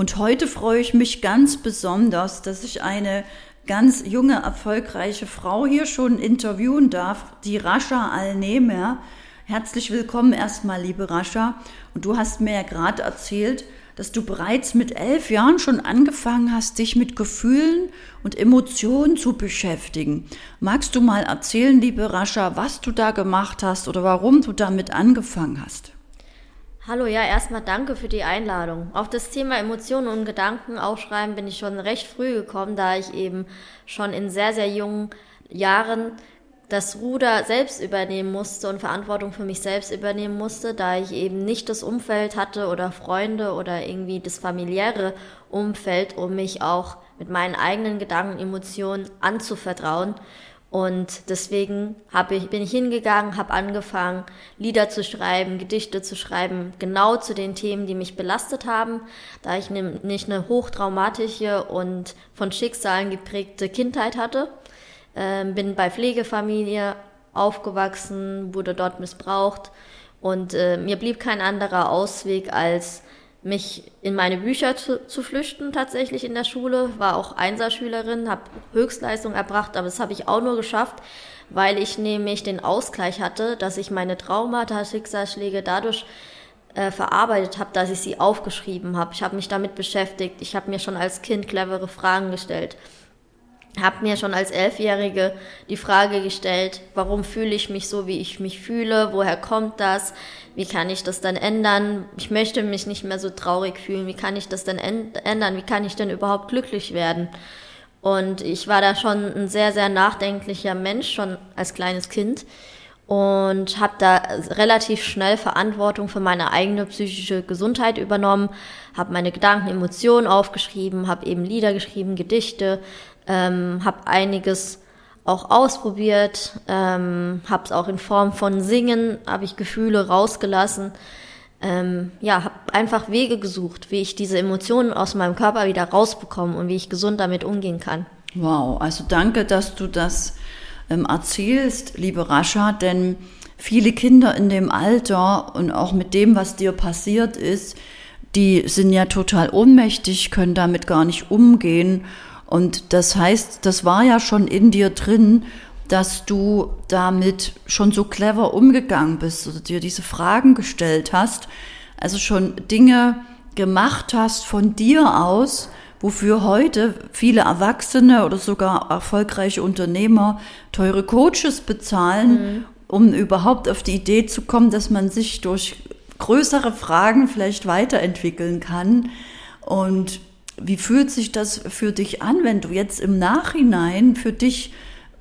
Und heute freue ich mich ganz besonders, dass ich eine ganz junge, erfolgreiche Frau hier schon interviewen darf, die Rascha Alnemer. Herzlich willkommen erstmal, liebe Rascha. Und du hast mir ja gerade erzählt, dass du bereits mit elf Jahren schon angefangen hast, dich mit Gefühlen und Emotionen zu beschäftigen. Magst du mal erzählen, liebe Rascha, was du da gemacht hast oder warum du damit angefangen hast? Hallo, ja, erstmal danke für die Einladung. Auf das Thema Emotionen und Gedanken aufschreiben bin ich schon recht früh gekommen, da ich eben schon in sehr, sehr jungen Jahren das Ruder selbst übernehmen musste und Verantwortung für mich selbst übernehmen musste, da ich eben nicht das Umfeld hatte oder Freunde oder irgendwie das familiäre Umfeld, um mich auch mit meinen eigenen Gedanken, Emotionen anzuvertrauen. Und deswegen hab ich, bin ich hingegangen, habe angefangen, Lieder zu schreiben, Gedichte zu schreiben, genau zu den Themen, die mich belastet haben, da ich nicht eine hochtraumatische und von Schicksalen geprägte Kindheit hatte. Ähm, bin bei Pflegefamilie aufgewachsen, wurde dort missbraucht und äh, mir blieb kein anderer Ausweg, als mich in meine Bücher zu, zu flüchten tatsächlich in der Schule. War auch Einserschülerin, habe Höchstleistung erbracht, aber das habe ich auch nur geschafft, weil ich nämlich den Ausgleich hatte, dass ich meine Traumata, Schicksalsschläge dadurch äh, verarbeitet habe, dass ich sie aufgeschrieben habe. Ich habe mich damit beschäftigt. Ich habe mir schon als Kind clevere Fragen gestellt habe mir schon als Elfjährige die Frage gestellt, warum fühle ich mich so, wie ich mich fühle, woher kommt das, wie kann ich das dann ändern, ich möchte mich nicht mehr so traurig fühlen, wie kann ich das denn ändern, wie kann ich denn überhaupt glücklich werden. Und ich war da schon ein sehr, sehr nachdenklicher Mensch, schon als kleines Kind und habe da relativ schnell Verantwortung für meine eigene psychische Gesundheit übernommen, habe meine Gedanken, Emotionen aufgeschrieben, habe eben Lieder geschrieben, Gedichte, ähm, habe einiges auch ausprobiert, ähm, habe es auch in Form von Singen, habe ich Gefühle rausgelassen. Ähm, ja, habe einfach Wege gesucht, wie ich diese Emotionen aus meinem Körper wieder rausbekomme und wie ich gesund damit umgehen kann. Wow, also danke, dass du das ähm, erzählst, liebe Rascha, denn viele Kinder in dem Alter und auch mit dem, was dir passiert ist, die sind ja total ohnmächtig, können damit gar nicht umgehen und das heißt, das war ja schon in dir drin, dass du damit schon so clever umgegangen bist oder dir diese Fragen gestellt hast, also schon Dinge gemacht hast von dir aus, wofür heute viele Erwachsene oder sogar erfolgreiche Unternehmer teure Coaches bezahlen, mhm. um überhaupt auf die Idee zu kommen, dass man sich durch größere Fragen vielleicht weiterentwickeln kann. Und wie fühlt sich das für dich an, wenn du jetzt im Nachhinein für dich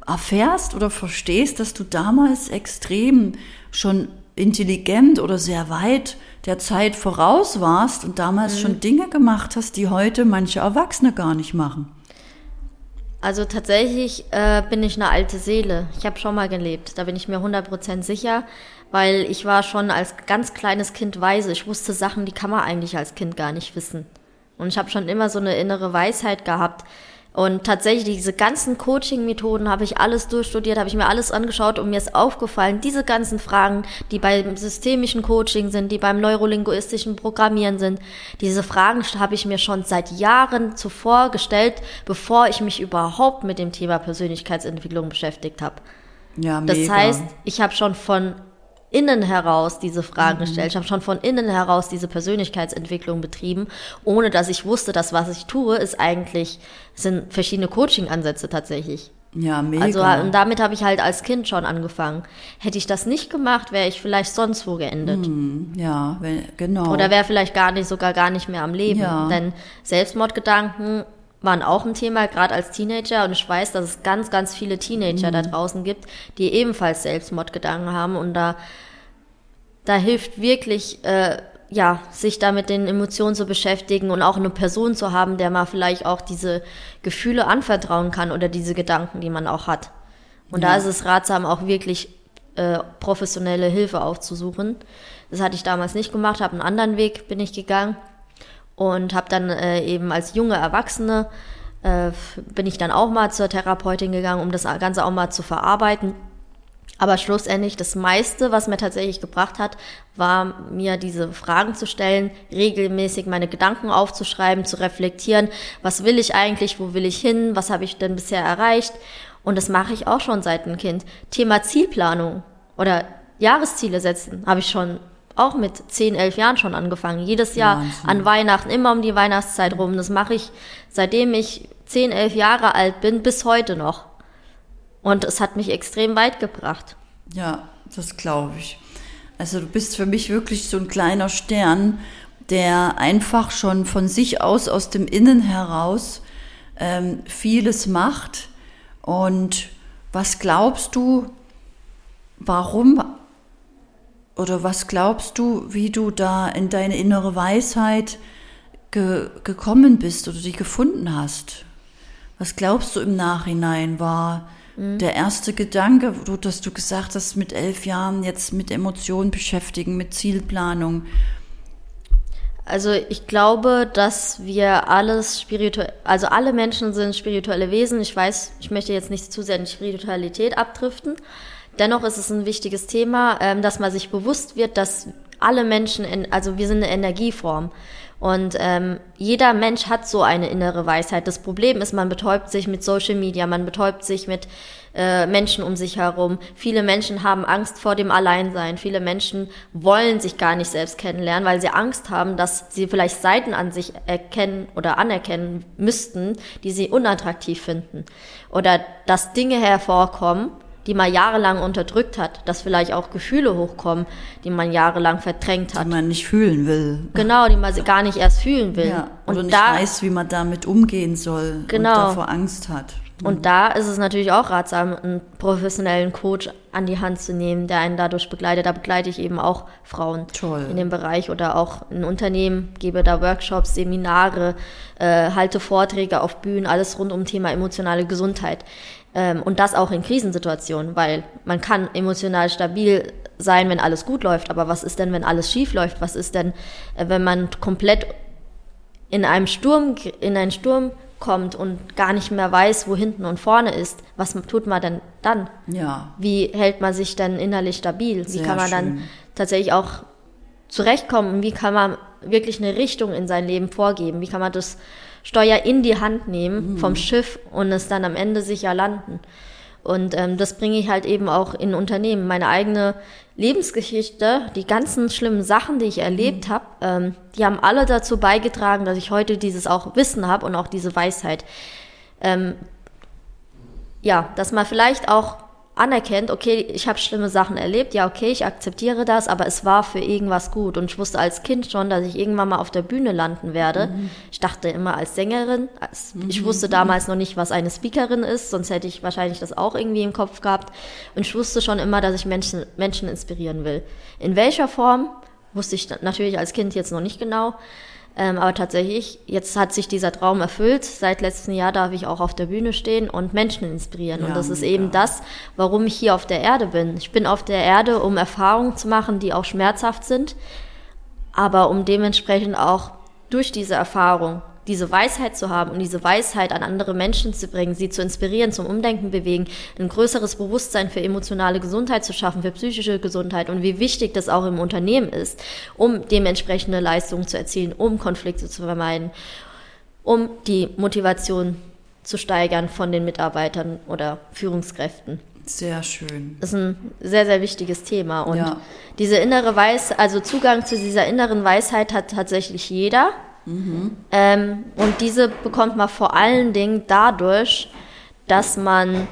erfährst oder verstehst, dass du damals extrem schon intelligent oder sehr weit der Zeit voraus warst und damals mhm. schon Dinge gemacht hast, die heute manche Erwachsene gar nicht machen? Also tatsächlich äh, bin ich eine alte Seele. Ich habe schon mal gelebt, da bin ich mir 100% sicher, weil ich war schon als ganz kleines Kind weise. Ich wusste Sachen, die kann man eigentlich als Kind gar nicht wissen. Und ich habe schon immer so eine innere Weisheit gehabt. Und tatsächlich, diese ganzen Coaching-Methoden habe ich alles durchstudiert, habe ich mir alles angeschaut und mir ist aufgefallen, diese ganzen Fragen, die beim systemischen Coaching sind, die beim neurolinguistischen Programmieren sind, diese Fragen habe ich mir schon seit Jahren zuvor gestellt, bevor ich mich überhaupt mit dem Thema Persönlichkeitsentwicklung beschäftigt habe. Ja, mega. Das heißt, ich habe schon von innen heraus diese Fragen mhm. gestellt. Ich habe schon von innen heraus diese Persönlichkeitsentwicklung betrieben, ohne dass ich wusste, dass was ich tue, ist eigentlich, sind verschiedene Coaching-Ansätze tatsächlich. Ja, mega. Also und damit habe ich halt als Kind schon angefangen. Hätte ich das nicht gemacht, wäre ich vielleicht sonst wo geendet. Mhm, ja, genau. Oder wäre vielleicht gar nicht, sogar gar nicht mehr am Leben. Ja. Denn Selbstmordgedanken waren auch ein Thema, gerade als Teenager. Und ich weiß, dass es ganz, ganz viele Teenager mhm. da draußen gibt, die ebenfalls Selbstmordgedanken haben. Und da, da hilft wirklich, äh, ja, sich da mit den Emotionen zu beschäftigen und auch eine Person zu haben, der man vielleicht auch diese Gefühle anvertrauen kann oder diese Gedanken, die man auch hat. Und ja. da ist es ratsam, auch wirklich äh, professionelle Hilfe aufzusuchen. Das hatte ich damals nicht gemacht, habe einen anderen Weg bin ich gegangen und habe dann äh, eben als junge Erwachsene äh, bin ich dann auch mal zur Therapeutin gegangen, um das Ganze auch mal zu verarbeiten. Aber schlussendlich das meiste, was mir tatsächlich gebracht hat, war mir diese Fragen zu stellen, regelmäßig meine Gedanken aufzuschreiben, zu reflektieren, was will ich eigentlich, wo will ich hin, was habe ich denn bisher erreicht. Und das mache ich auch schon seit ein Kind. Thema Zielplanung oder Jahresziele setzen habe ich schon auch mit 10, 11 Jahren schon angefangen. Jedes Jahr Wahnsinn. an Weihnachten, immer um die Weihnachtszeit rum. Das mache ich seitdem ich 10, 11 Jahre alt bin, bis heute noch. Und es hat mich extrem weit gebracht. Ja, das glaube ich. Also du bist für mich wirklich so ein kleiner Stern, der einfach schon von sich aus, aus dem Innen heraus, ähm, vieles macht. Und was glaubst du, warum oder was glaubst du, wie du da in deine innere Weisheit ge gekommen bist oder die gefunden hast? Was glaubst du im Nachhinein war mhm. der erste Gedanke, dass du gesagt hast, mit elf Jahren jetzt mit Emotionen beschäftigen, mit Zielplanung? Also ich glaube, dass wir alles spirituell, also alle Menschen sind spirituelle Wesen. Ich weiß, ich möchte jetzt nicht zu sehr in Spiritualität abdriften. Dennoch ist es ein wichtiges Thema, ähm, dass man sich bewusst wird, dass alle Menschen, in, also wir sind eine Energieform. Und ähm, jeder Mensch hat so eine innere Weisheit. Das Problem ist, man betäubt sich mit Social Media, man betäubt sich mit äh, Menschen um sich herum. Viele Menschen haben Angst vor dem Alleinsein. Viele Menschen wollen sich gar nicht selbst kennenlernen, weil sie Angst haben, dass sie vielleicht Seiten an sich erkennen oder anerkennen müssten, die sie unattraktiv finden. Oder dass Dinge hervorkommen, die man jahrelang unterdrückt hat, dass vielleicht auch Gefühle hochkommen, die man jahrelang verdrängt hat. Die man nicht fühlen will. Genau, die man gar nicht erst fühlen will. Ja, und nicht da, weiß, wie man damit umgehen soll genau. und davor Angst hat. Und da ist es natürlich auch ratsam, einen professionellen Coach an die Hand zu nehmen, der einen dadurch begleitet. Da begleite ich eben auch Frauen Toll. in dem Bereich oder auch ein Unternehmen, gebe da Workshops, Seminare, äh, halte Vorträge auf Bühnen, alles rund um Thema emotionale Gesundheit. Ähm, und das auch in Krisensituationen, weil man kann emotional stabil sein, wenn alles gut läuft, aber was ist denn, wenn alles schief läuft? Was ist denn, äh, wenn man komplett in einem Sturm, in einen Sturm kommt und gar nicht mehr weiß, wo hinten und vorne ist? Was tut man denn dann? Ja. Wie hält man sich denn innerlich stabil? Wie Sehr kann man schön. dann tatsächlich auch zurechtkommen? Wie kann man wirklich eine Richtung in sein Leben vorgeben? Wie kann man das Steuer in die Hand nehmen mhm. vom Schiff und es dann am Ende sicher landen. Und ähm, das bringe ich halt eben auch in Unternehmen. Meine eigene Lebensgeschichte, die ganzen schlimmen Sachen, die ich erlebt mhm. habe, ähm, die haben alle dazu beigetragen, dass ich heute dieses auch Wissen habe und auch diese Weisheit. Ähm, ja, dass man vielleicht auch anerkennt, okay, ich habe schlimme Sachen erlebt, ja, okay, ich akzeptiere das, aber es war für irgendwas gut. Und ich wusste als Kind schon, dass ich irgendwann mal auf der Bühne landen werde. Mhm. Ich dachte immer als Sängerin. Als, mhm. Ich wusste damals noch nicht, was eine Speakerin ist, sonst hätte ich wahrscheinlich das auch irgendwie im Kopf gehabt. Und ich wusste schon immer, dass ich Menschen, Menschen inspirieren will. In welcher Form, wusste ich natürlich als Kind jetzt noch nicht genau. Ähm, aber tatsächlich, jetzt hat sich dieser Traum erfüllt. Seit letztem Jahr darf ich auch auf der Bühne stehen und Menschen inspirieren. Ja, und das ist mega. eben das, warum ich hier auf der Erde bin. Ich bin auf der Erde, um Erfahrungen zu machen, die auch schmerzhaft sind, aber um dementsprechend auch durch diese Erfahrung diese Weisheit zu haben und diese Weisheit an andere Menschen zu bringen, sie zu inspirieren, zum Umdenken bewegen, ein größeres Bewusstsein für emotionale Gesundheit zu schaffen, für psychische Gesundheit und wie wichtig das auch im Unternehmen ist, um dementsprechende Leistungen zu erzielen, um Konflikte zu vermeiden, um die Motivation zu steigern von den Mitarbeitern oder Führungskräften. Sehr schön. Das ist ein sehr, sehr wichtiges Thema. Und ja. diese innere Weisheit, also Zugang zu dieser inneren Weisheit hat tatsächlich jeder. Mhm. Ähm, und diese bekommt man vor allen Dingen dadurch, dass man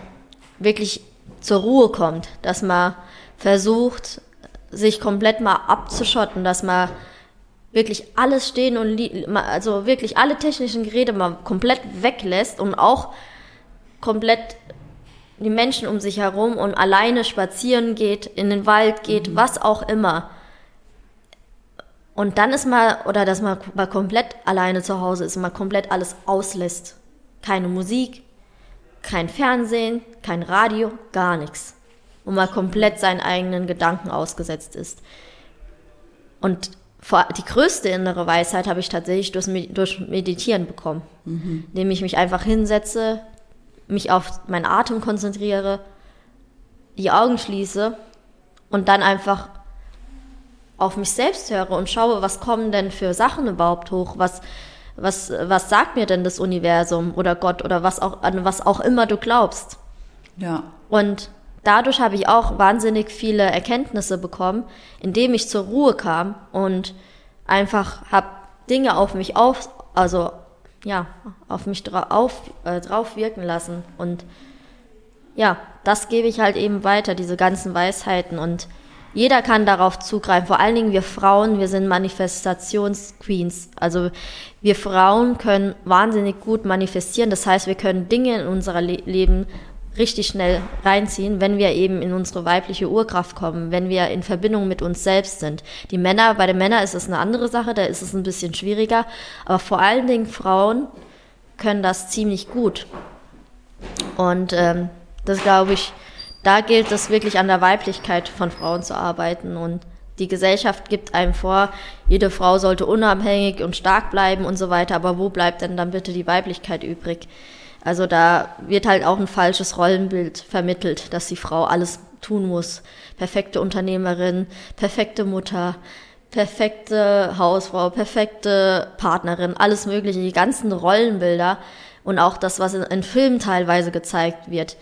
wirklich zur Ruhe kommt, dass man versucht, sich komplett mal abzuschotten, dass man wirklich alles stehen und also wirklich alle technischen Geräte mal komplett weglässt und auch komplett die Menschen um sich herum und alleine spazieren geht, in den Wald geht, mhm. was auch immer. Und dann ist mal, oder dass man mal komplett alleine zu Hause ist und mal komplett alles auslässt. Keine Musik, kein Fernsehen, kein Radio, gar nichts. Und mal komplett seinen eigenen Gedanken ausgesetzt ist. Und die größte innere Weisheit habe ich tatsächlich durch, Meditieren bekommen. Mhm. Indem ich mich einfach hinsetze, mich auf meinen Atem konzentriere, die Augen schließe und dann einfach auf mich selbst höre und schaue, was kommen denn für Sachen überhaupt hoch, was, was, was sagt mir denn das Universum oder Gott oder was auch, an was auch immer du glaubst. Ja. Und dadurch habe ich auch wahnsinnig viele Erkenntnisse bekommen, indem ich zur Ruhe kam und einfach habe Dinge auf mich auf, also ja, auf mich drauf, äh, drauf wirken lassen. Und ja, das gebe ich halt eben weiter, diese ganzen Weisheiten. Und jeder kann darauf zugreifen. Vor allen Dingen wir Frauen, wir sind Manifestationsqueens. Also wir Frauen können wahnsinnig gut manifestieren. Das heißt, wir können Dinge in unser Le Leben richtig schnell reinziehen, wenn wir eben in unsere weibliche Urkraft kommen, wenn wir in Verbindung mit uns selbst sind. Die Männer, bei den Männern ist es eine andere Sache, da ist es ein bisschen schwieriger, aber vor allen Dingen Frauen können das ziemlich gut. Und ähm, das glaube ich, da gilt es wirklich an der Weiblichkeit von Frauen zu arbeiten und die Gesellschaft gibt einem vor, jede Frau sollte unabhängig und stark bleiben und so weiter, aber wo bleibt denn dann bitte die Weiblichkeit übrig? Also da wird halt auch ein falsches Rollenbild vermittelt, dass die Frau alles tun muss. Perfekte Unternehmerin, perfekte Mutter, perfekte Hausfrau, perfekte Partnerin, alles Mögliche, die ganzen Rollenbilder und auch das, was in, Filmen teilweise gezeigt wird.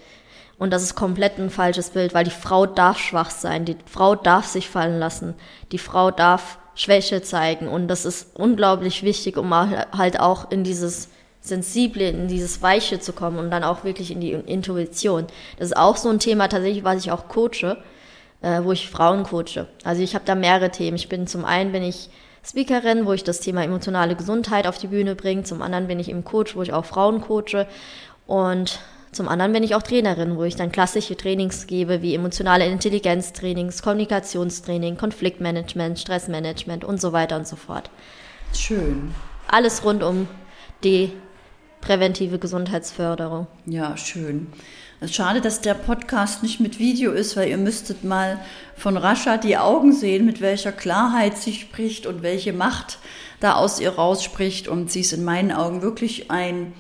Und das ist komplett ein falsches Bild, weil die Frau darf schwach sein, die Frau darf sich fallen lassen, die Frau darf Schwäche zeigen und das ist unglaublich wichtig, um halt auch in dieses Sensible, in dieses Weiche zu kommen und dann auch wirklich in die Intuition. Das ist auch so ein Thema tatsächlich, was ich auch coache, äh, wo ich Frauen coache. Also ich habe da mehrere Themen. Ich bin zum einen bin ich Speakerin, wo ich das Thema emotionale Gesundheit auf die Bühne bringe. Zum anderen bin ich im Coach, wo ich auch Frauen coache. Und zum anderen bin ich auch Trainerin, wo ich dann klassische Trainings gebe, wie emotionale Intelligenztrainings, Kommunikationstraining, Konfliktmanagement, Stressmanagement und so weiter und so fort. Schön. Alles rund um die präventive Gesundheitsförderung. Ja, schön. Es ist schade, dass der Podcast nicht mit Video ist, weil ihr müsstet mal von Rascha die Augen sehen, mit welcher Klarheit sie spricht und welche Macht da aus ihr rausspricht. Und sie ist in meinen Augen wirklich ein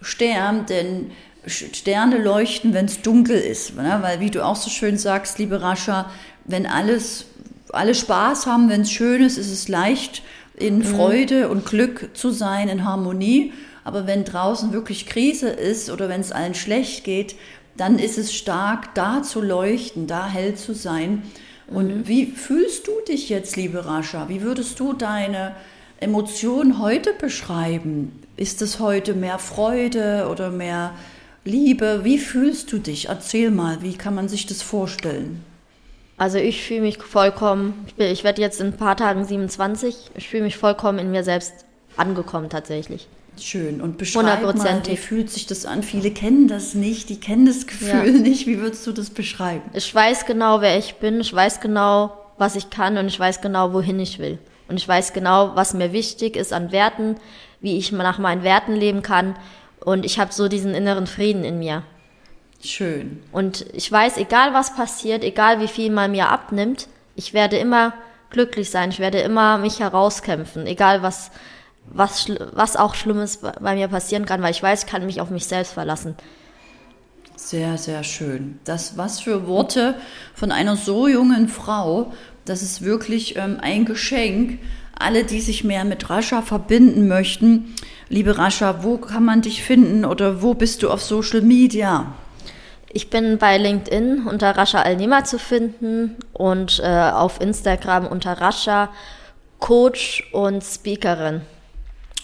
Stern, denn Sterne leuchten, wenn es dunkel ist. Ne? Weil, wie du auch so schön sagst, liebe Rascha, wenn alles, alle Spaß haben, wenn es schön ist, ist es leicht, in mhm. Freude und Glück zu sein, in Harmonie. Aber wenn draußen wirklich Krise ist oder wenn es allen schlecht geht, dann ist es stark, da zu leuchten, da hell zu sein. Und mhm. wie fühlst du dich jetzt, liebe Rascha? Wie würdest du deine Emotionen heute beschreiben? Ist es heute mehr Freude oder mehr Liebe? Wie fühlst du dich? Erzähl mal, wie kann man sich das vorstellen? Also ich fühle mich vollkommen, ich, ich werde jetzt in ein paar Tagen 27, ich fühle mich vollkommen in mir selbst angekommen tatsächlich. Schön. Und beschreib mal, wie fühlt sich das an? Viele kennen das nicht, die kennen das Gefühl ja. nicht. Wie würdest du das beschreiben? Ich weiß genau, wer ich bin. Ich weiß genau, was ich kann und ich weiß genau, wohin ich will. Und ich weiß genau, was mir wichtig ist an Werten, wie ich nach meinen Werten leben kann. Und ich habe so diesen inneren Frieden in mir. Schön. Und ich weiß, egal was passiert, egal wie viel man mir abnimmt, ich werde immer glücklich sein. Ich werde immer mich herauskämpfen, egal was was, was auch Schlimmes bei mir passieren kann, weil ich weiß, ich kann mich auf mich selbst verlassen. Sehr, sehr schön. Das, was für Worte von einer so jungen Frau, das ist wirklich ähm, ein Geschenk. Alle, die sich mehr mit Rascha verbinden möchten, liebe Rascha, wo kann man dich finden oder wo bist du auf Social Media? Ich bin bei LinkedIn unter Rascha Alnema zu finden und äh, auf Instagram unter Rascha Coach und Speakerin.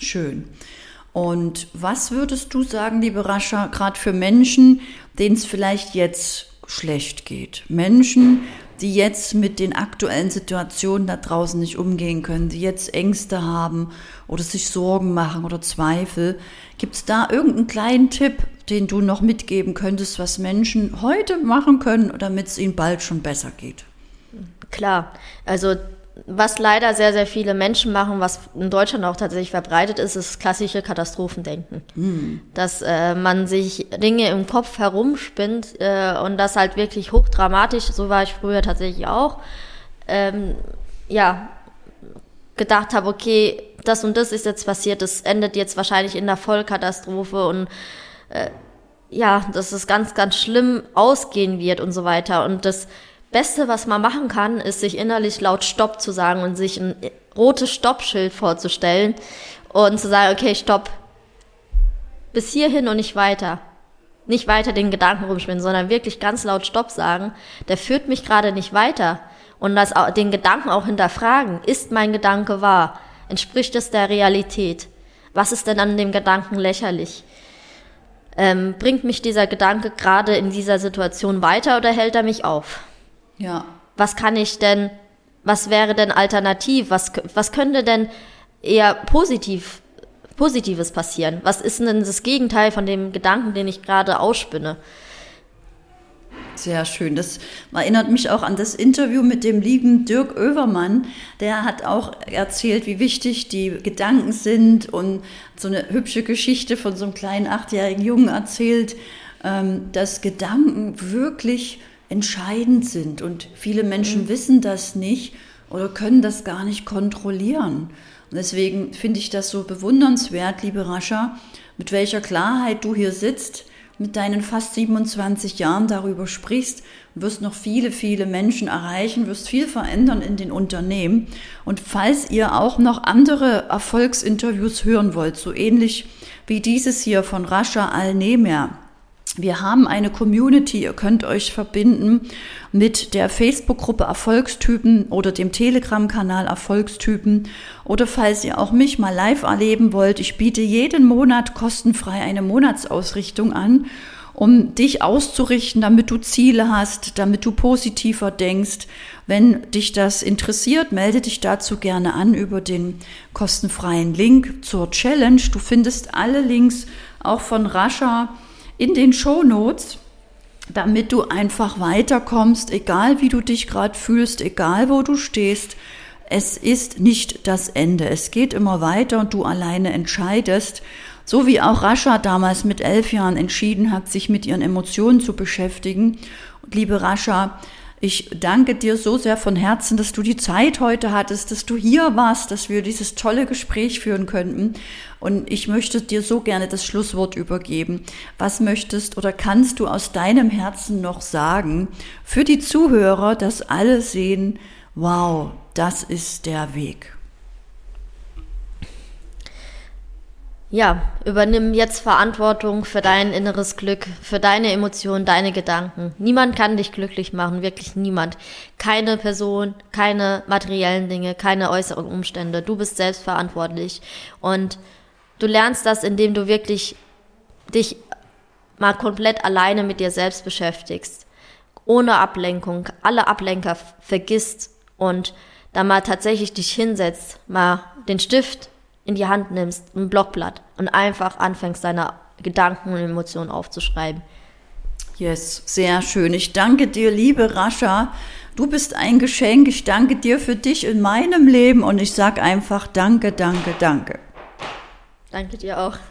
Schön. Und was würdest du sagen, liebe Rascha, gerade für Menschen, denen es vielleicht jetzt schlecht geht? Menschen, die jetzt mit den aktuellen Situationen da draußen nicht umgehen können, die jetzt Ängste haben oder sich Sorgen machen oder Zweifel. Gibt es da irgendeinen kleinen Tipp, den du noch mitgeben könntest, was Menschen heute machen können, damit es ihnen bald schon besser geht? Klar, also was leider sehr, sehr viele Menschen machen, was in Deutschland auch tatsächlich verbreitet ist, ist klassische Katastrophendenken. Mhm. Dass äh, man sich Dinge im Kopf herumspinnt äh, und das halt wirklich hochdramatisch, so war ich früher tatsächlich auch, ähm, ja, gedacht habe, okay, das und das ist jetzt passiert, das endet jetzt wahrscheinlich in der Vollkatastrophe und äh, ja, dass es ganz, ganz schlimm ausgehen wird und so weiter. Und das Beste, was man machen kann, ist sich innerlich laut Stopp zu sagen und sich ein rotes Stoppschild vorzustellen und zu sagen, okay, stopp. Bis hierhin und nicht weiter. Nicht weiter den Gedanken rumspinnen, sondern wirklich ganz laut Stopp sagen. Der führt mich gerade nicht weiter. Und das, den Gedanken auch hinterfragen. Ist mein Gedanke wahr? Entspricht es der Realität? Was ist denn an dem Gedanken lächerlich? Ähm, bringt mich dieser Gedanke gerade in dieser Situation weiter oder hält er mich auf? Ja. Was kann ich denn, was wäre denn alternativ? Was, was könnte denn eher positiv, Positives passieren? Was ist denn das Gegenteil von dem Gedanken, den ich gerade ausspinne? Sehr schön. Das erinnert mich auch an das Interview mit dem lieben Dirk Oevermann. Der hat auch erzählt, wie wichtig die Gedanken sind und so eine hübsche Geschichte von so einem kleinen achtjährigen Jungen erzählt, ähm, dass Gedanken wirklich entscheidend sind. Und viele Menschen mhm. wissen das nicht oder können das gar nicht kontrollieren. Und deswegen finde ich das so bewundernswert, liebe Rascha, mit welcher Klarheit du hier sitzt mit deinen fast 27 Jahren darüber sprichst, wirst noch viele, viele Menschen erreichen, wirst viel verändern in den Unternehmen. Und falls ihr auch noch andere Erfolgsinterviews hören wollt, so ähnlich wie dieses hier von Rascha Al-Nemer, wir haben eine Community, ihr könnt euch verbinden mit der Facebook-Gruppe Erfolgstypen oder dem Telegram-Kanal Erfolgstypen. Oder falls ihr auch mich mal live erleben wollt, ich biete jeden Monat kostenfrei eine Monatsausrichtung an, um dich auszurichten, damit du Ziele hast, damit du positiver denkst. Wenn dich das interessiert, melde dich dazu gerne an über den kostenfreien Link zur Challenge. Du findest alle Links auch von Rascha in den Show Notes, damit du einfach weiterkommst, egal wie du dich gerade fühlst, egal wo du stehst. Es ist nicht das Ende. Es geht immer weiter und du alleine entscheidest. So wie auch Rascha damals mit elf Jahren entschieden hat, sich mit ihren Emotionen zu beschäftigen. Und liebe Rascha, ich danke dir so sehr von Herzen, dass du die Zeit heute hattest, dass du hier warst, dass wir dieses tolle Gespräch führen könnten. Und ich möchte dir so gerne das Schlusswort übergeben. Was möchtest oder kannst du aus deinem Herzen noch sagen für die Zuhörer, dass alle sehen, wow, das ist der Weg? Ja, übernimm jetzt Verantwortung für dein inneres Glück, für deine Emotionen, deine Gedanken. Niemand kann dich glücklich machen, wirklich niemand. Keine Person, keine materiellen Dinge, keine äußeren Umstände. Du bist selbst verantwortlich. Und du lernst das, indem du wirklich dich mal komplett alleine mit dir selbst beschäftigst. Ohne Ablenkung, alle Ablenker vergisst und da mal tatsächlich dich hinsetzt, mal den Stift in die Hand nimmst, ein Blockblatt und einfach anfängst, deine Gedanken und Emotionen aufzuschreiben. Yes, sehr schön. Ich danke dir, liebe Rascha. Du bist ein Geschenk. Ich danke dir für dich in meinem Leben und ich sag einfach danke, danke, danke. Danke dir auch.